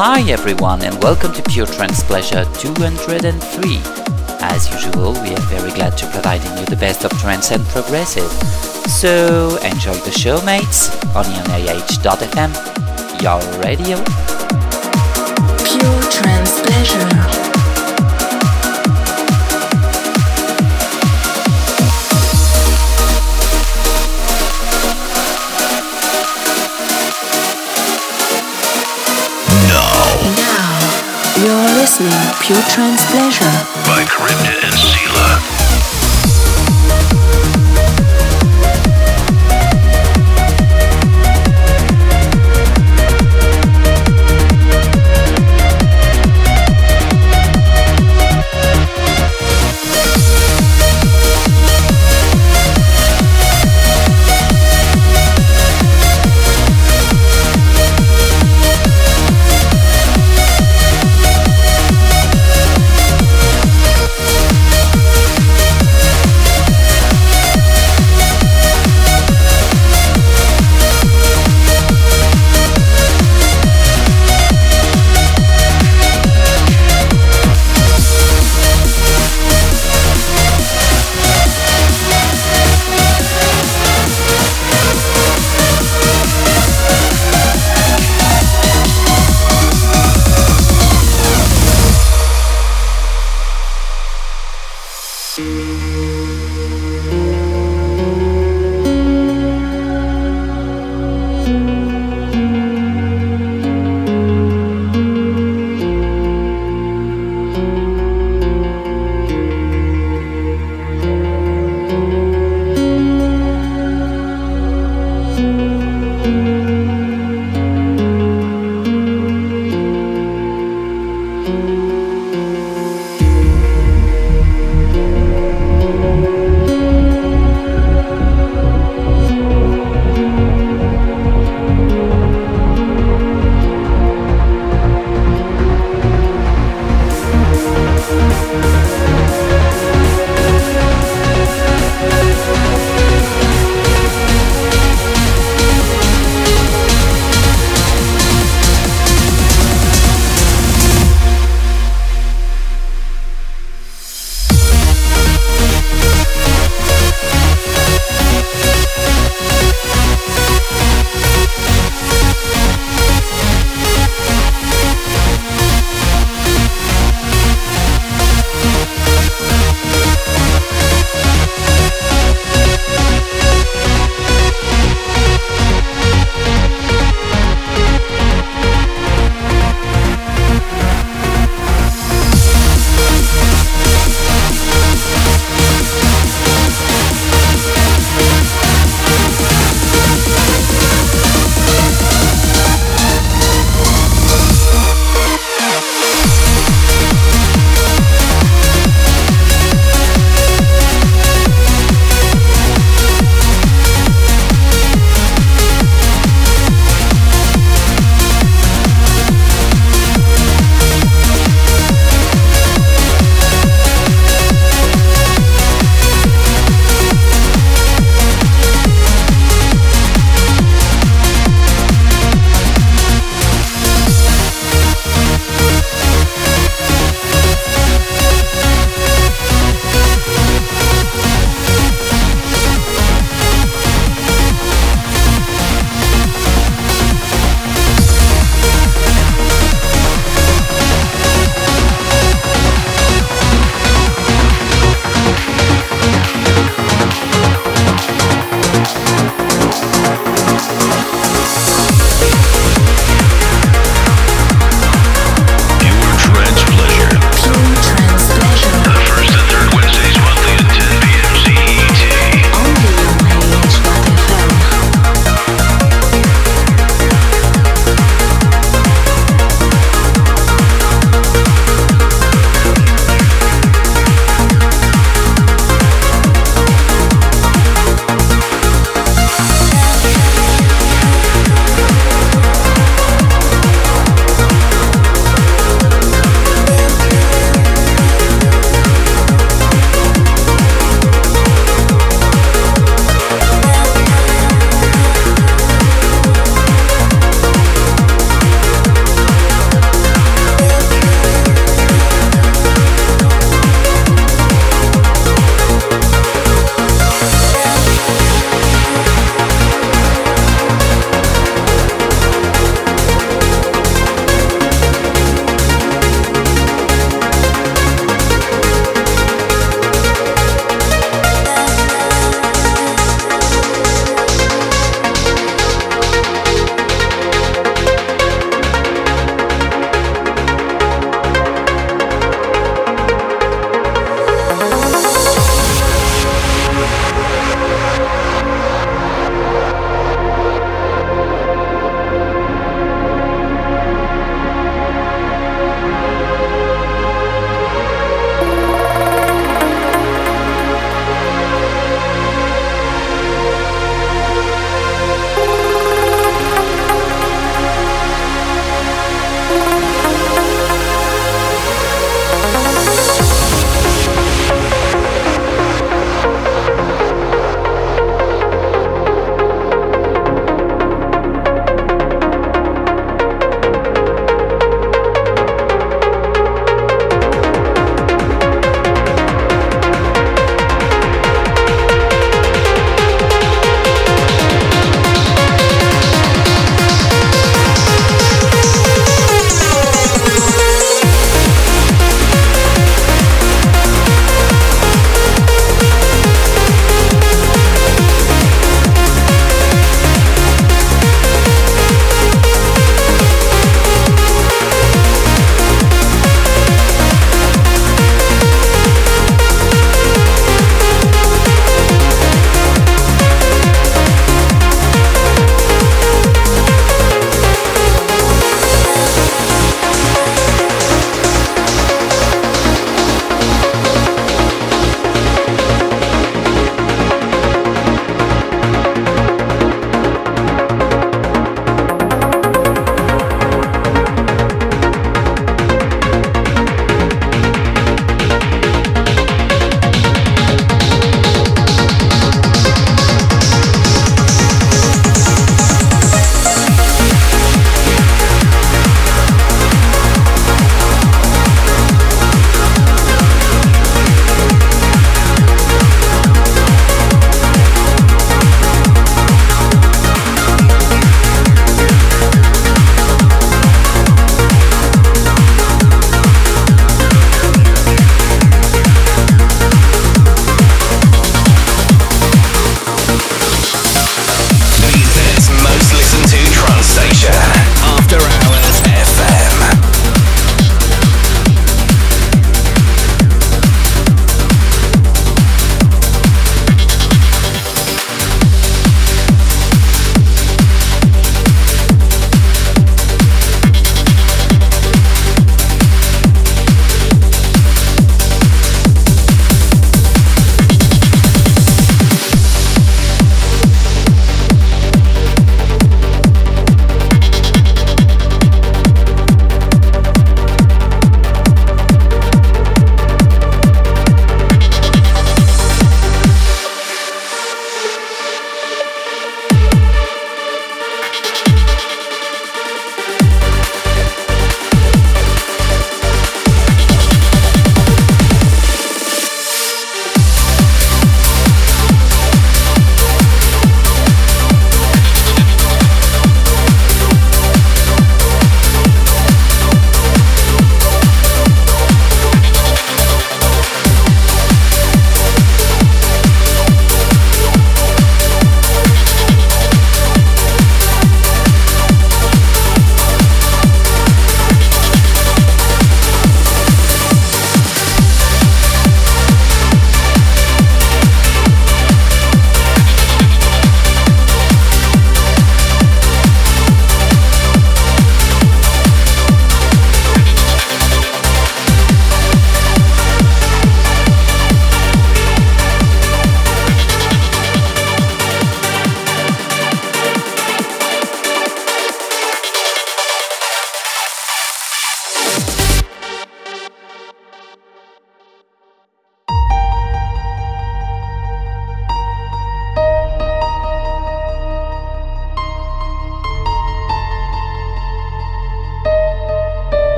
Hi everyone and welcome to Pure Trance Pleasure 203. As usual, we are very glad to providing you the best of trance and progressive. So enjoy the show mates on ionah.fm, your radio. Pure Trance Pleasure. Listening Pure Trance Pleasure by Charybdis and Sela.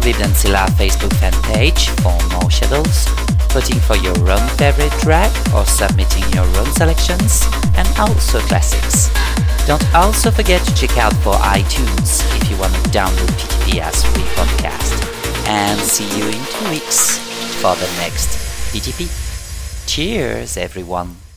To Silla Facebook fan page for more shadows, voting for your own favorite track or submitting your own selections, and also classics. Don't also forget to check out for iTunes if you want to download PTP as free podcast. And see you in two weeks for the next PTP. Cheers, everyone.